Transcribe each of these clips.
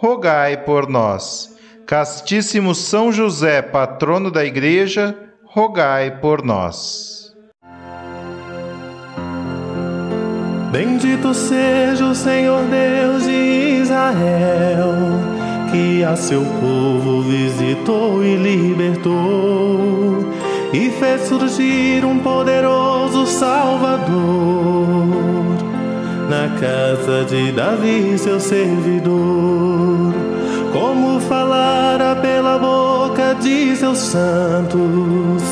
rogai por nós. Castíssimo São José, patrono da Igreja, rogai por nós. Bendito seja o Senhor Deus de Israel, que a seu povo visitou e libertou, e fez surgir um poderoso Salvador na casa de Davi, seu servidor. Como falara pela boca de seus santos,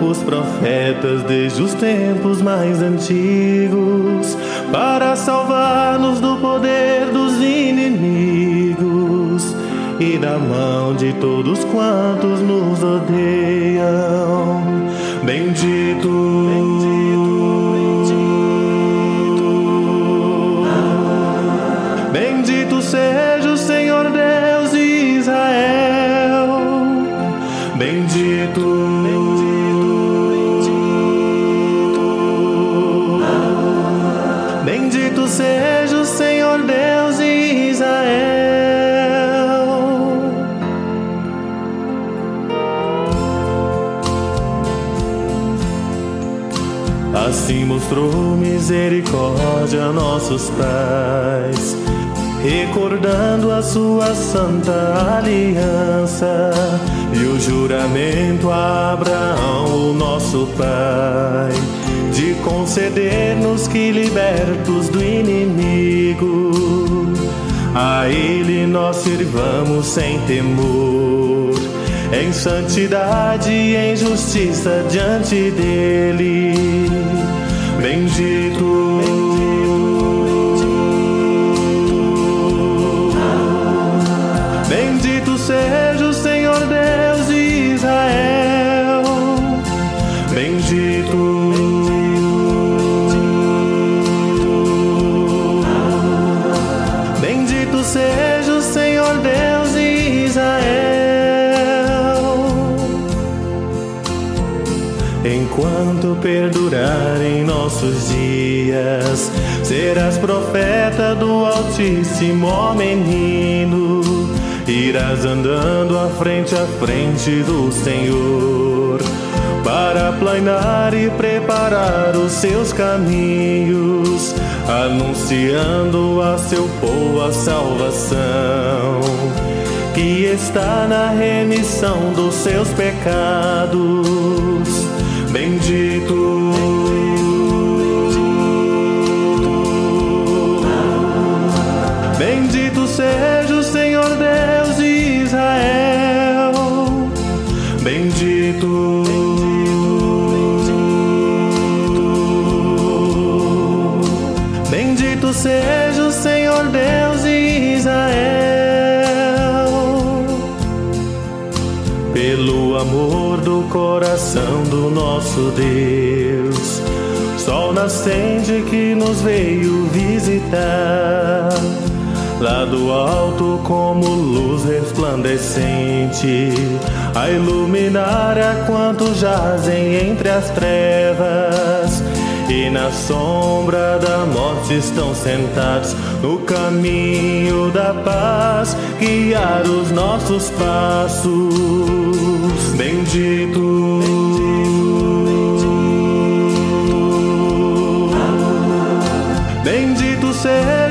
os profetas desde os tempos mais antigos, para salvar-nos do poder dos inimigos e da mão de todos quantos nos odeiam. Mostrou misericórdia a nossos pais recordando a sua santa aliança e o juramento a Abraão, o nosso pai, de conceder-nos que libertos do inimigo, a ele nós sirvamos sem temor. Em santidade e em justiça diante dele, bendito, Bendito seja o Senhor Deus de Israel. Bendito. Bendito seja o Senhor Deus de Israel. Enquanto perdurarem nossos dias, serás profeta do Altíssimo, ó menino irás andando à frente à frente do Senhor para planear e preparar os seus caminhos, anunciando a seu povo a salvação que está na remissão dos seus pecados. Bendito. Nosso Deus, sol nascente que nos veio visitar lá do alto como luz resplandecente, a iluminar a quantos jazem entre as trevas. E na sombra da morte estão sentados no caminho da paz, guiar os nossos passos. Bendito. Bendito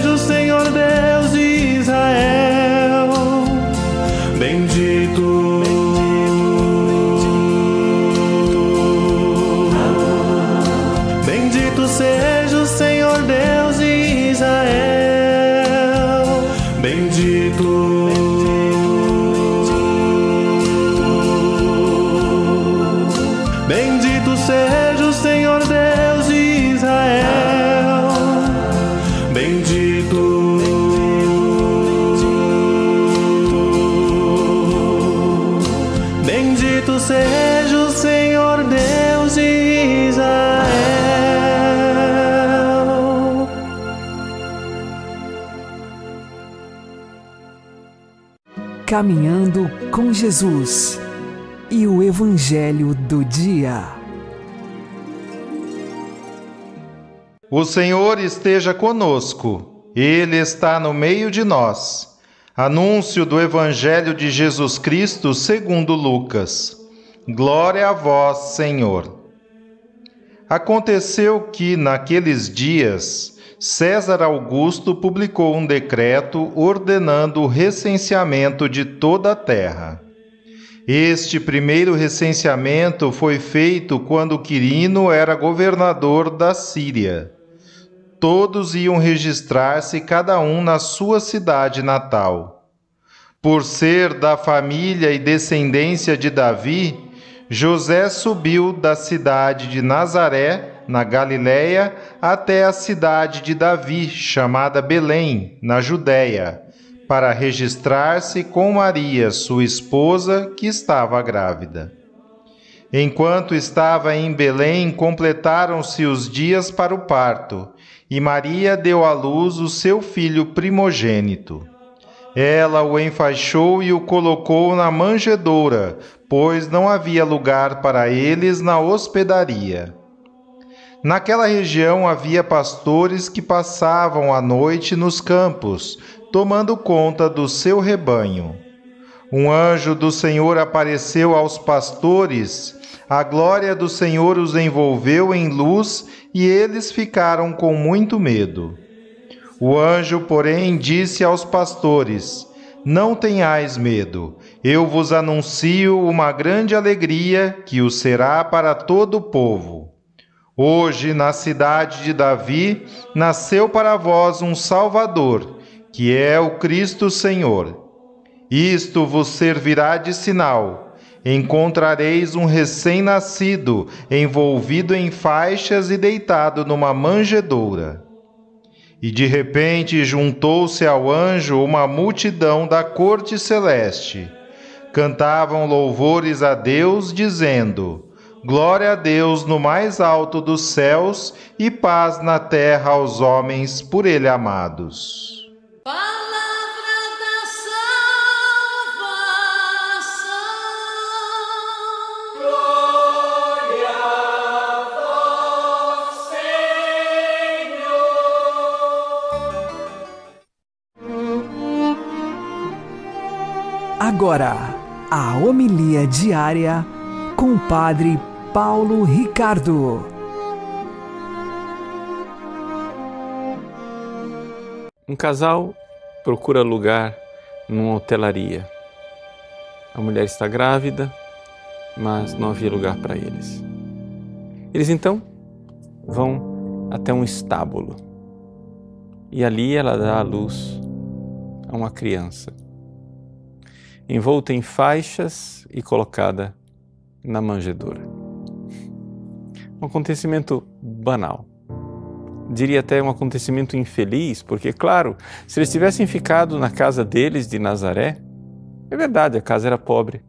Caminhando com Jesus e o Evangelho do Dia. O Senhor esteja conosco, Ele está no meio de nós. Anúncio do Evangelho de Jesus Cristo segundo Lucas. Glória a vós, Senhor. Aconteceu que, naqueles dias, César Augusto publicou um decreto ordenando o recenseamento de toda a terra. Este primeiro recenseamento foi feito quando Quirino era governador da Síria todos iam registrar-se cada um na sua cidade natal. Por ser da família e descendência de Davi, José subiu da cidade de Nazaré, na Galiléia, até a cidade de Davi, chamada Belém, na Judéia, para registrar-se com Maria, sua esposa, que estava grávida. Enquanto estava em Belém, completaram-se os dias para o parto, e Maria deu à luz o seu filho primogênito. Ela o enfaixou e o colocou na manjedoura, pois não havia lugar para eles na hospedaria. Naquela região havia pastores que passavam a noite nos campos, tomando conta do seu rebanho. Um anjo do Senhor apareceu aos pastores a glória do Senhor os envolveu em luz e eles ficaram com muito medo. O anjo, porém, disse aos pastores: Não tenhais medo, eu vos anuncio uma grande alegria que o será para todo o povo. Hoje, na cidade de Davi, nasceu para vós um Salvador, que é o Cristo Senhor. Isto vos servirá de sinal encontrareis um recém-nascido envolvido em faixas e deitado numa manjedoura. E de repente juntou-se ao anjo uma multidão da corte celeste. Cantavam louvores a Deus, dizendo: Glória a Deus no mais alto dos céus e paz na terra aos homens por ele amados. Agora, a homilia diária com o Padre Paulo Ricardo. Um casal procura lugar numa hotelaria. A mulher está grávida, mas não havia lugar para eles. Eles então vão até um estábulo e ali ela dá à luz a uma criança envolta em faixas e colocada na manjedoura. Um acontecimento banal. Diria até um acontecimento infeliz, porque, claro, se eles tivessem ficado na casa deles de Nazaré, é verdade, a casa era pobre,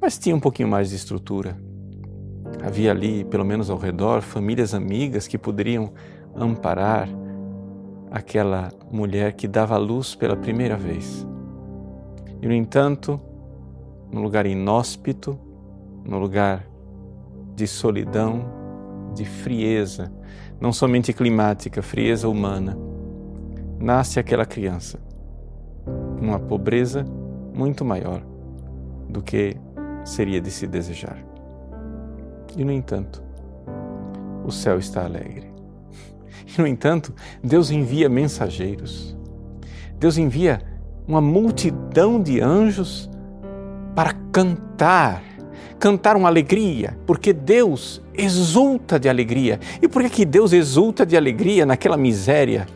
mas tinha um pouquinho mais de estrutura. Havia ali, pelo menos ao redor, famílias amigas que poderiam amparar aquela mulher que dava luz pela primeira vez. E, no entanto, num lugar inóspito, num lugar de solidão, de frieza, não somente climática, frieza humana, nasce aquela criança, numa pobreza muito maior do que seria de se desejar. E, no entanto, o céu está alegre. E, no entanto, Deus envia mensageiros. Deus envia uma multidão de anjos para cantar, cantar uma alegria, porque Deus exulta de alegria. E por que, que Deus exulta de alegria naquela miséria?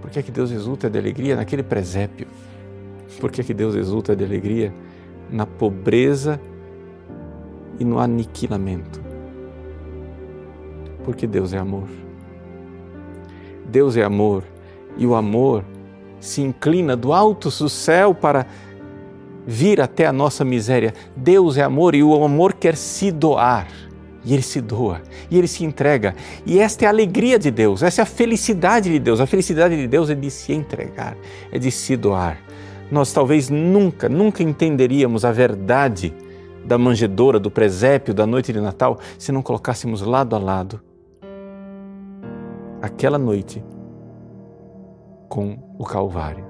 Por que, que Deus exulta de alegria naquele presépio? Por que, que Deus exulta de alegria na pobreza e no aniquilamento? Porque Deus é amor. Deus é amor e o amor se inclina do alto do céu para vir até a nossa miséria. Deus é amor e o amor quer se doar. E ele se doa, e ele se entrega. E esta é a alegria de Deus, essa é a felicidade de Deus. A felicidade de Deus é de se entregar, é de se doar. Nós talvez nunca, nunca entenderíamos a verdade da manjedoura, do presépio, da noite de Natal, se não colocássemos lado a lado aquela noite com o Calvário.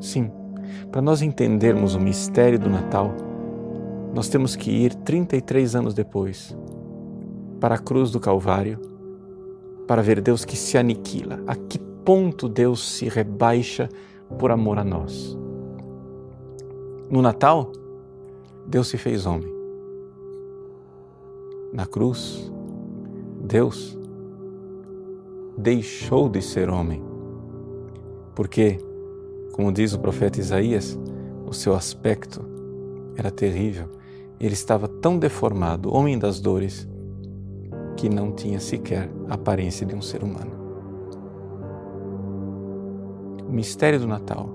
Sim, para nós entendermos o mistério do Natal, nós temos que ir 33 anos depois para a cruz do Calvário para ver Deus que se aniquila. A que ponto Deus se rebaixa por amor a nós? No Natal, Deus se fez homem. Na cruz, Deus deixou de ser homem. Porque, como diz o profeta Isaías, o seu aspecto era terrível. Ele estava tão deformado, homem das dores, que não tinha sequer a aparência de um ser humano. O mistério do Natal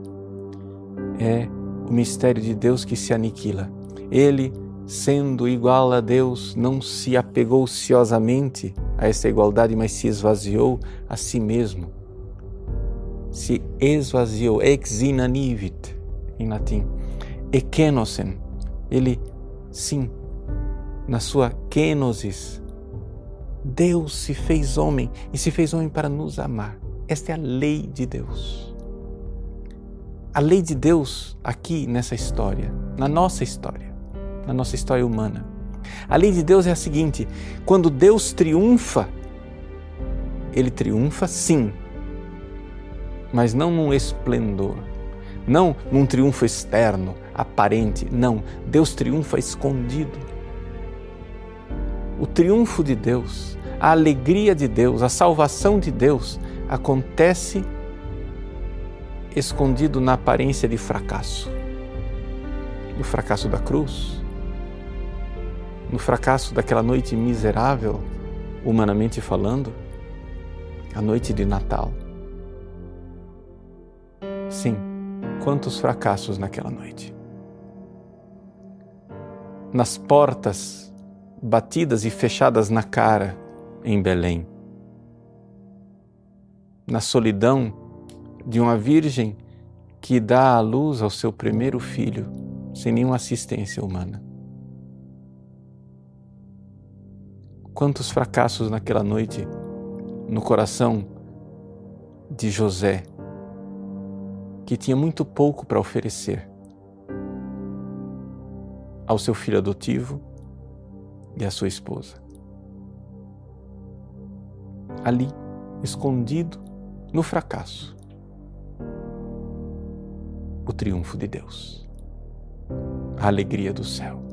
é o mistério de Deus que se aniquila. Ele, sendo igual a Deus, não se apegou ciosamente a essa igualdade, mas se esvaziou a si mesmo. Se esvaziou, ex inanivit, em latim. Ekenosen, ele, sim, na sua kenosis, Deus se fez homem e se fez homem para nos amar. Esta é a lei de Deus. A lei de Deus aqui nessa história, na nossa história, na nossa história humana. A lei de Deus é a seguinte: quando Deus triunfa, ele triunfa sim, mas não num esplendor, não num triunfo externo, aparente, não. Deus triunfa escondido. O triunfo de Deus, a alegria de Deus, a salvação de Deus acontece escondido na aparência de fracasso. No fracasso da cruz, no fracasso daquela noite miserável, humanamente falando, a noite de Natal. Sim, quantos fracassos naquela noite. Nas portas batidas e fechadas na cara em Belém. Na solidão de uma virgem que dá à luz ao seu primeiro filho sem nenhuma assistência humana. Quantos fracassos naquela noite no coração de José, que tinha muito pouco para oferecer ao seu filho adotivo e à sua esposa. Ali, escondido no fracasso, o triunfo de Deus, a alegria do céu.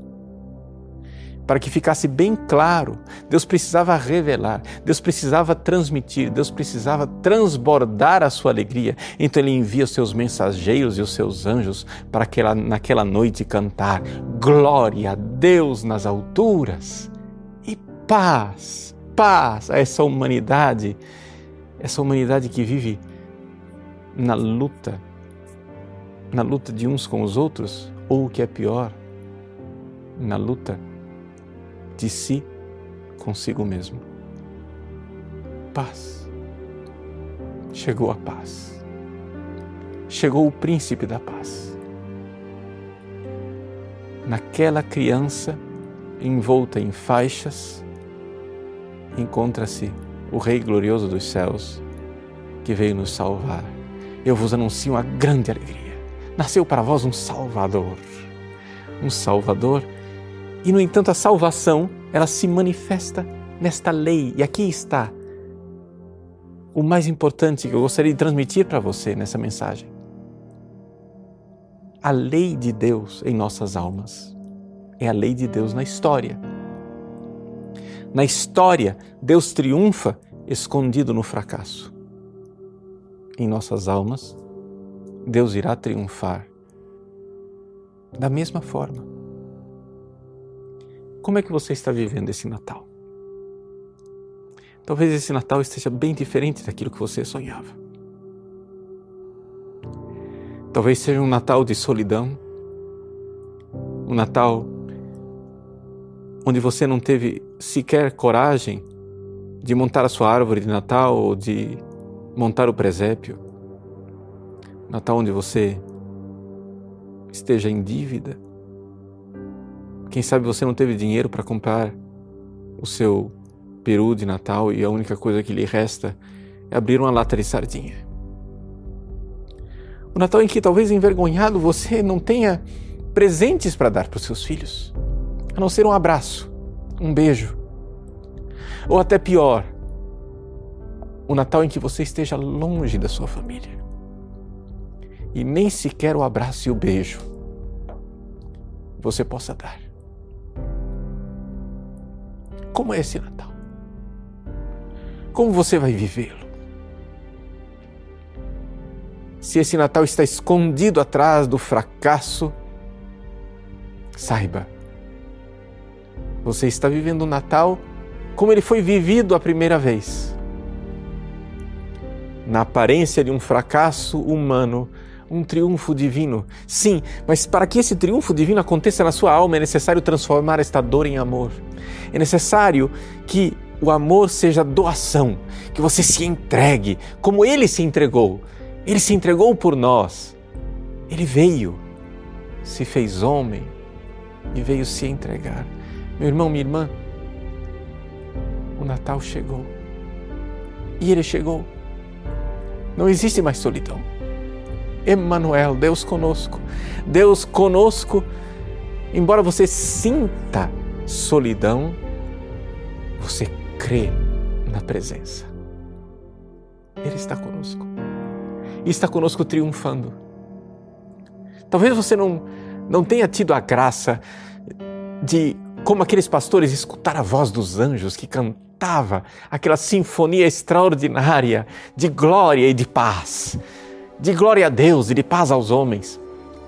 Para que ficasse bem claro, Deus precisava revelar, Deus precisava transmitir, Deus precisava transbordar a sua alegria. Então Ele envia os seus mensageiros e os seus anjos para aquela, naquela noite cantar: Glória a Deus nas alturas e paz, paz a essa humanidade, essa humanidade que vive na luta na luta de uns com os outros, ou o que é pior, na luta de si consigo mesmo. Paz. Chegou a paz. Chegou o príncipe da paz. Naquela criança envolta em faixas, encontra-se o Rei glorioso dos céus que veio nos salvar. Eu vos anuncio uma grande alegria nasceu para vós um Salvador. Um Salvador. E, no entanto, a salvação, ela se manifesta nesta lei. E aqui está o mais importante que eu gostaria de transmitir para você nessa mensagem. A lei de Deus em nossas almas é a lei de Deus na história. Na história, Deus triunfa escondido no fracasso. Em nossas almas, Deus irá triunfar. Da mesma forma. Como é que você está vivendo esse Natal? Talvez esse Natal esteja bem diferente daquilo que você sonhava. Talvez seja um Natal de solidão, Um Natal onde você não teve sequer coragem de montar a sua árvore de Natal ou de montar o presépio. Natal onde você esteja em dívida. Quem sabe você não teve dinheiro para comprar o seu peru de Natal e a única coisa que lhe resta é abrir uma lata de sardinha. O Natal em que talvez envergonhado você não tenha presentes para dar para os seus filhos, a não ser um abraço, um beijo. Ou até pior, o Natal em que você esteja longe da sua família e nem sequer o abraço e o beijo você possa dar. Como é esse Natal? Como você vai vivê-lo? Se esse Natal está escondido atrás do fracasso, saiba, você está vivendo o Natal como ele foi vivido a primeira vez. Na aparência de um fracasso humano, um triunfo divino. Sim, mas para que esse triunfo divino aconteça na sua alma é necessário transformar esta dor em amor. É necessário que o amor seja doação, que você se entregue como ele se entregou. Ele se entregou por nós. Ele veio, se fez homem e veio se entregar. Meu irmão, minha irmã, o Natal chegou. E ele chegou. Não existe mais solidão. Emmanuel, Deus conosco. Deus conosco, embora você sinta solidão, você crê na presença. Ele está conosco. E está conosco triunfando. Talvez você não, não tenha tido a graça de, como aqueles pastores, escutar a voz dos anjos que cantava aquela sinfonia extraordinária de glória e de paz de glória a Deus e de paz aos homens.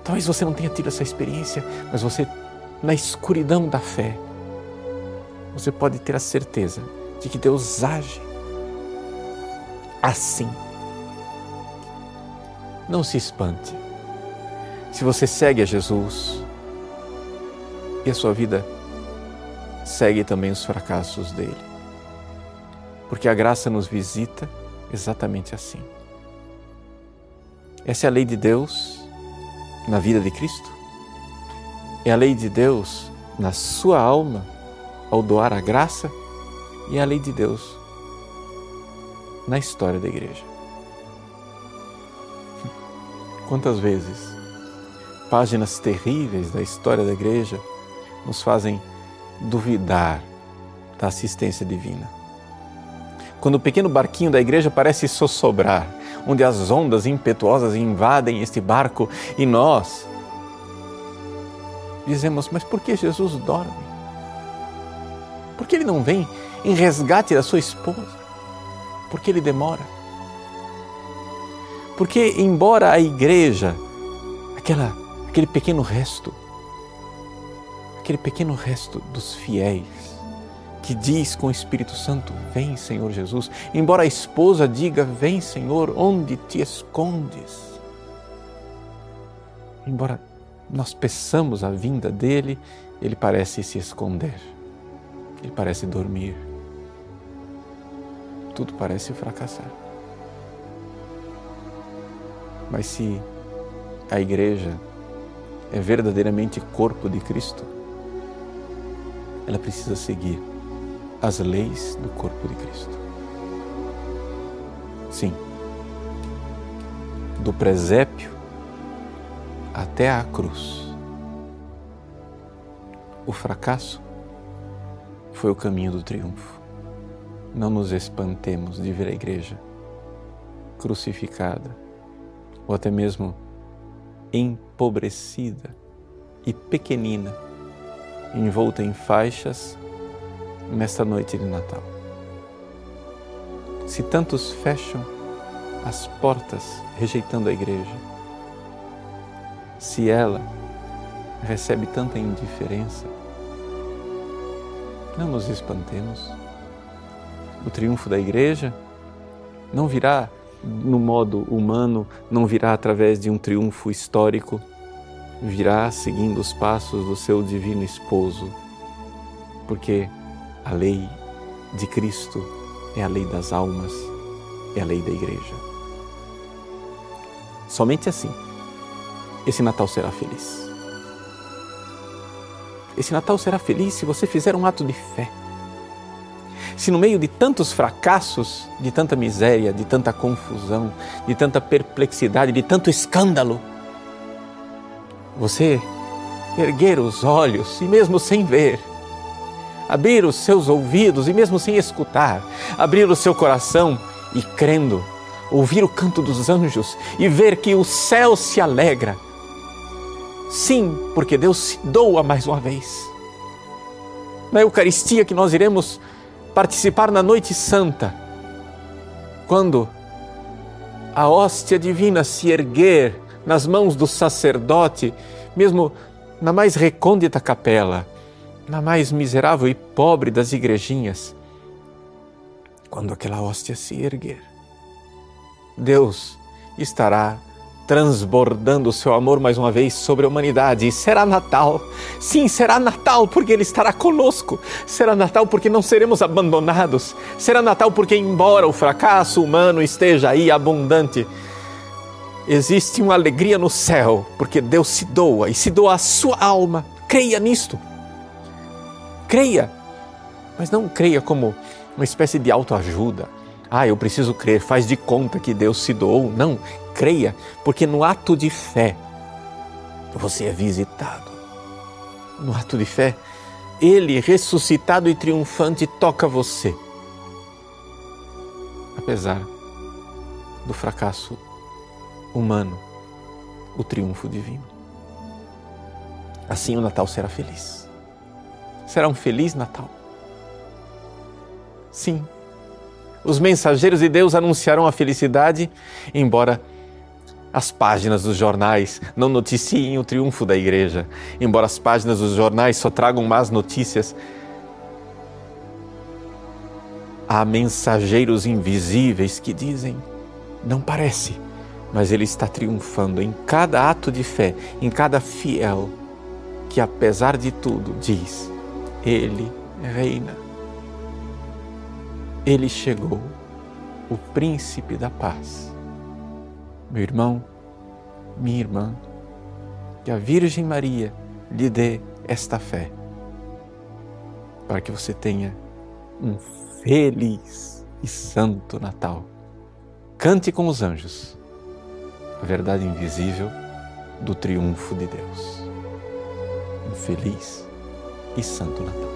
Talvez você não tenha tido essa experiência, mas você, na escuridão da fé, você pode ter a certeza de que Deus age assim. Não se espante. Se você segue a Jesus e a sua vida segue também os fracassos dele. Porque a graça nos visita exatamente assim. Essa é a lei de Deus na vida de Cristo. É a lei de Deus na sua alma ao doar a graça e é a lei de Deus na história da igreja. Quantas vezes páginas terríveis da história da igreja nos fazem duvidar da assistência divina. Quando o pequeno barquinho da igreja parece sossobrar, onde as ondas impetuosas invadem este barco e nós dizemos: Mas por que Jesus dorme? Por que ele não vem em resgate da sua esposa? Por que ele demora? Porque, embora a igreja, aquela, aquele pequeno resto, aquele pequeno resto dos fiéis, que diz com o Espírito Santo: Vem, Senhor Jesus. Embora a esposa diga: Vem, Senhor, onde te escondes? Embora nós peçamos a vinda dele, ele parece se esconder, ele parece dormir. Tudo parece fracassar. Mas se a igreja é verdadeiramente corpo de Cristo, ela precisa seguir as leis do corpo de Cristo. Sim, do presépio até a cruz. O fracasso foi o caminho do triunfo. Não nos espantemos de ver a igreja crucificada ou até mesmo empobrecida e pequenina, envolta em faixas nesta noite de Natal. Se tantos fecham as portas rejeitando a igreja, se ela recebe tanta indiferença, não nos espantemos. O triunfo da igreja não virá no modo humano, não virá através de um triunfo histórico, virá seguindo os passos do seu divino esposo, porque a lei de Cristo é a lei das almas, é a lei da igreja. Somente assim esse Natal será feliz. Esse Natal será feliz se você fizer um ato de fé. Se no meio de tantos fracassos, de tanta miséria, de tanta confusão, de tanta perplexidade, de tanto escândalo, você erguer os olhos e mesmo sem ver, abrir os seus ouvidos e mesmo sem escutar, abrir o seu coração e crendo, ouvir o canto dos anjos e ver que o céu se alegra. Sim, porque Deus se doa mais uma vez. Na Eucaristia que nós iremos participar na Noite Santa, quando a hóstia divina se erguer nas mãos do sacerdote, mesmo na mais recôndita capela, na mais miserável e pobre das igrejinhas, quando aquela hóstia se erguer, Deus estará transbordando o seu amor mais uma vez sobre a humanidade. E será Natal. Sim, será Natal porque Ele estará conosco. Será Natal porque não seremos abandonados. Será Natal porque, embora o fracasso humano esteja aí abundante, existe uma alegria no céu, porque Deus se doa e se doa a sua alma. Creia nisto. Creia, mas não creia como uma espécie de autoajuda. Ah, eu preciso crer, faz de conta que Deus se doou. Não, creia, porque no ato de fé você é visitado. No ato de fé, Ele, ressuscitado e triunfante, toca você. Apesar do fracasso humano, o triunfo divino. Assim o Natal será feliz. Será um feliz Natal. Sim, os mensageiros de Deus anunciarão a felicidade, embora as páginas dos jornais não noticiem o triunfo da igreja, embora as páginas dos jornais só tragam más notícias. Há mensageiros invisíveis que dizem: não parece, mas ele está triunfando em cada ato de fé, em cada fiel que, apesar de tudo, diz: Ele reina. Ele chegou, o príncipe da paz meu irmão, minha irmã, que a Virgem Maria lhe dê esta fé, para que você tenha um feliz e santo Natal. Cante com os anjos a verdade invisível do triunfo de Deus. Um feliz e santo Natal.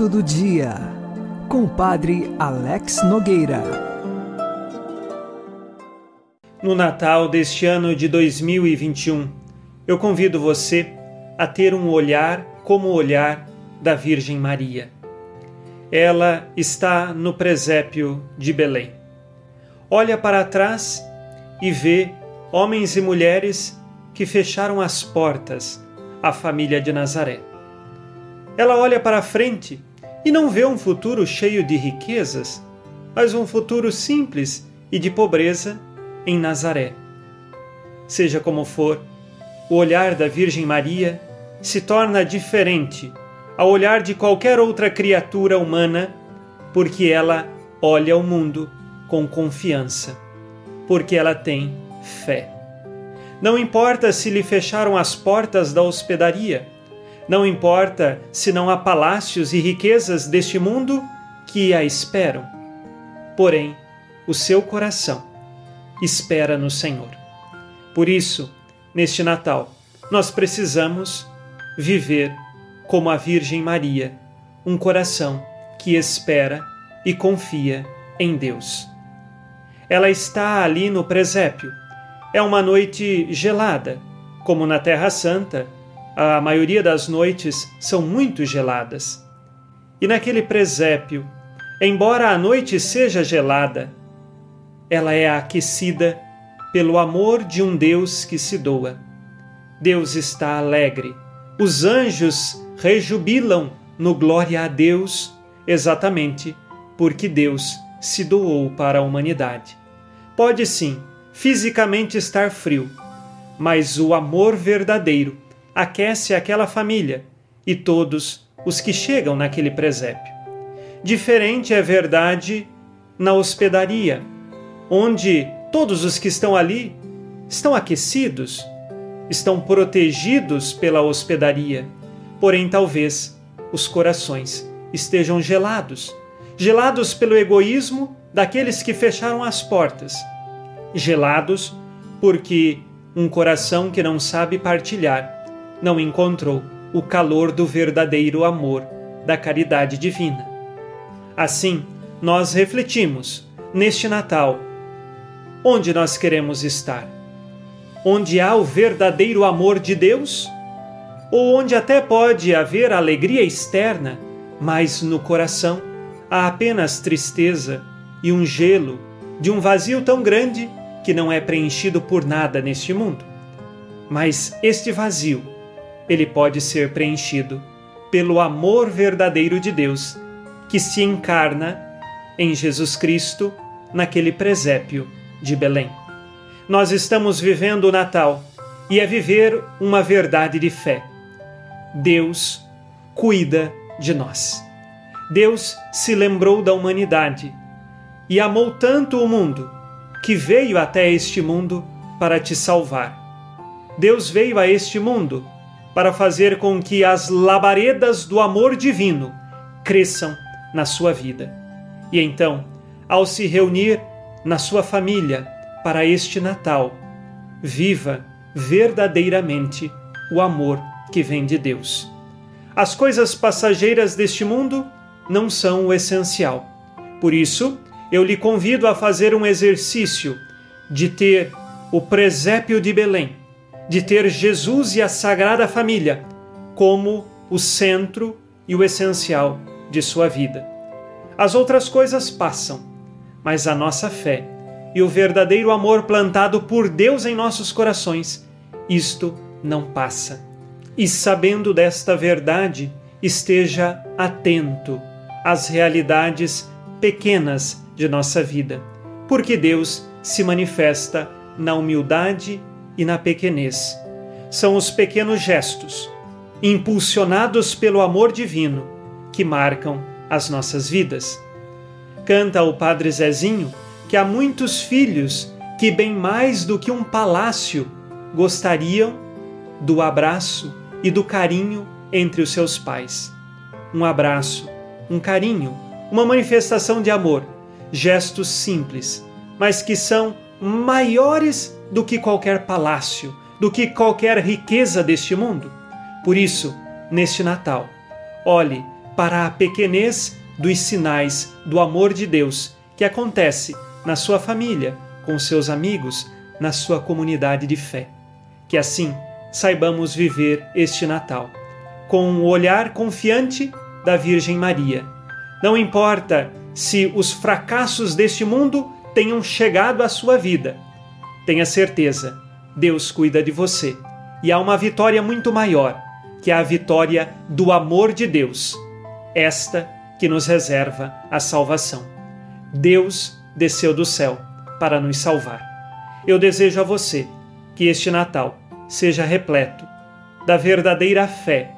Santo do Dia, com o Padre Alex Nogueira. No Natal deste ano de 2021, eu convido você a ter um olhar como o olhar da Virgem Maria. Ela está no presépio de Belém. Olha para trás e vê homens e mulheres que fecharam as portas à família de Nazaré. Ela olha para frente e não vê um futuro cheio de riquezas, mas um futuro simples e de pobreza em Nazaré. Seja como for, o olhar da Virgem Maria se torna diferente ao olhar de qualquer outra criatura humana, porque ela olha o mundo com confiança, porque ela tem fé. Não importa se lhe fecharam as portas da hospedaria, não importa se não há palácios e riquezas deste mundo que a esperam. Porém, o seu coração espera no Senhor. Por isso, neste Natal, nós precisamos viver como a Virgem Maria, um coração que espera e confia em Deus. Ela está ali no presépio. É uma noite gelada, como na Terra Santa, a maioria das noites são muito geladas. E naquele presépio, embora a noite seja gelada, ela é aquecida pelo amor de um Deus que se doa. Deus está alegre os anjos rejubilam no glória a Deus, exatamente porque Deus se doou para a humanidade. Pode sim, fisicamente estar frio, mas o amor verdadeiro aquece aquela família e todos os que chegam naquele presépio. Diferente é verdade na hospedaria, onde todos os que estão ali estão aquecidos, estão protegidos pela hospedaria, porém talvez os corações estejam gelados gelados pelo egoísmo daqueles que fecharam as portas, gelados porque um coração que não sabe partilhar não encontrou o calor do verdadeiro amor da caridade divina. Assim, nós refletimos neste Natal onde nós queremos estar onde há o verdadeiro amor de Deus? Ou onde até pode haver alegria externa, mas no coração há apenas tristeza e um gelo de um vazio tão grande que não é preenchido por nada neste mundo? Mas este vazio, ele pode ser preenchido pelo amor verdadeiro de Deus, que se encarna em Jesus Cristo naquele presépio de Belém nós estamos vivendo o Natal e é viver uma verdade de fé. Deus cuida de nós. Deus se lembrou da humanidade e amou tanto o mundo que veio até este mundo para te salvar. Deus veio a este mundo para fazer com que as labaredas do amor divino cresçam na sua vida. E então, ao se reunir na sua família, para este Natal. Viva verdadeiramente o amor que vem de Deus. As coisas passageiras deste mundo não são o essencial. Por isso, eu lhe convido a fazer um exercício de ter o presépio de Belém, de ter Jesus e a Sagrada Família como o centro e o essencial de sua vida. As outras coisas passam, mas a nossa fé e o verdadeiro amor plantado por Deus em nossos corações, isto não passa. E sabendo desta verdade, esteja atento às realidades pequenas de nossa vida, porque Deus se manifesta na humildade e na pequenez. São os pequenos gestos, impulsionados pelo amor divino, que marcam as nossas vidas. Canta o Padre Zezinho que há muitos filhos que, bem mais do que um palácio, gostariam do abraço e do carinho entre os seus pais. Um abraço, um carinho, uma manifestação de amor, gestos simples, mas que são maiores do que qualquer palácio, do que qualquer riqueza deste mundo. Por isso, neste Natal, olhe para a pequenez dos sinais do amor de Deus que acontece na sua família, com seus amigos, na sua comunidade de fé. Que assim saibamos viver este Natal com o olhar confiante da Virgem Maria. Não importa se os fracassos deste mundo tenham chegado à sua vida, tenha certeza, Deus cuida de você. E há uma vitória muito maior, que é a vitória do amor de Deus, esta que nos reserva a salvação. Deus desceu do céu para nos salvar. Eu desejo a você que este Natal seja repleto da verdadeira fé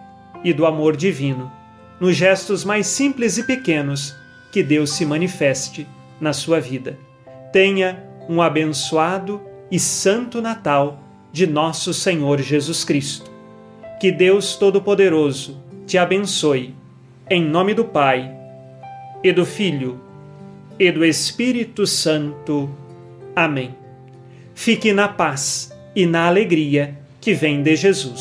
e do amor divino, nos gestos mais simples e pequenos que Deus se manifeste na sua vida. Tenha um abençoado e santo Natal de nosso Senhor Jesus Cristo. Que Deus Todo-Poderoso te abençoe, em nome do Pai, e do Filho, e do Espírito Santo. Amém. Fique na paz e na alegria que vem de Jesus.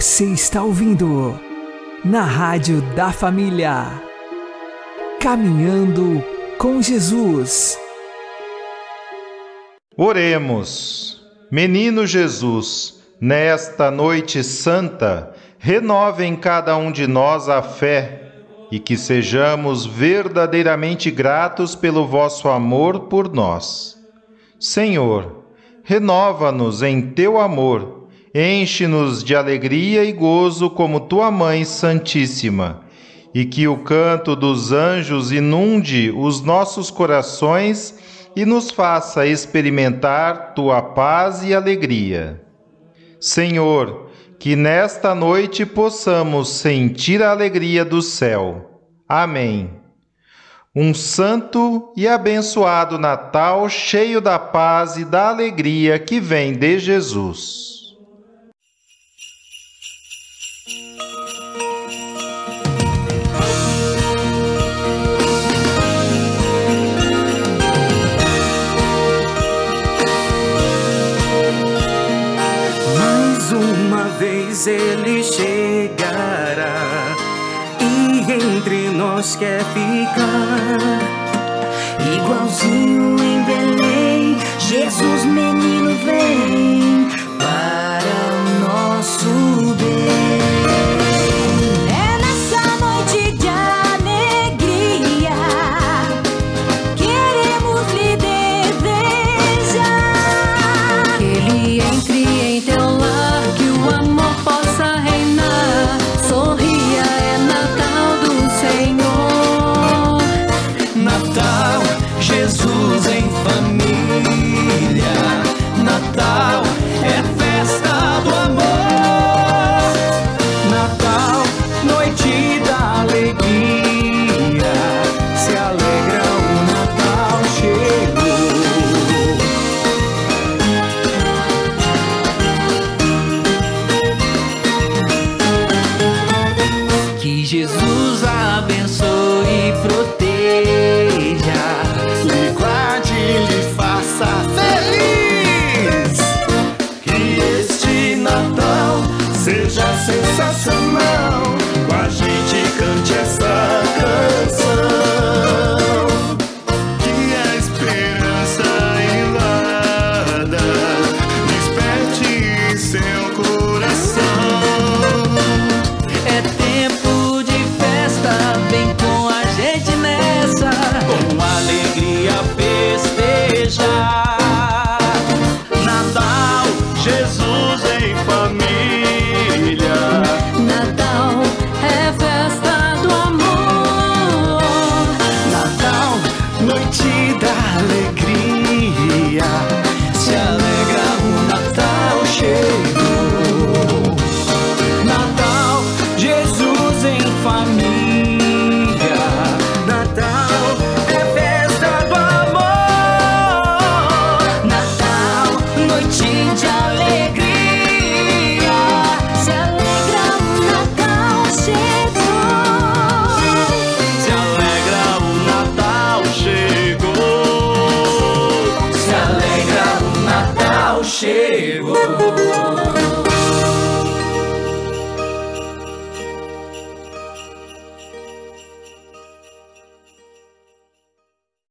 Você está ouvindo na Rádio da Família. Caminhando com Jesus. Oremos. Menino Jesus, nesta noite santa, renove em cada um de nós a fé e que sejamos verdadeiramente gratos pelo vosso amor por nós. Senhor, renova-nos em teu amor, enche-nos de alegria e gozo como tua Mãe Santíssima, e que o canto dos anjos inunde os nossos corações e nos faça experimentar tua paz e alegria. Senhor, que nesta noite possamos sentir a alegria do céu. Amém. Um santo e abençoado Natal cheio da paz e da alegria que vem de Jesus. Vezes ele chegará e entre nós quer ficar.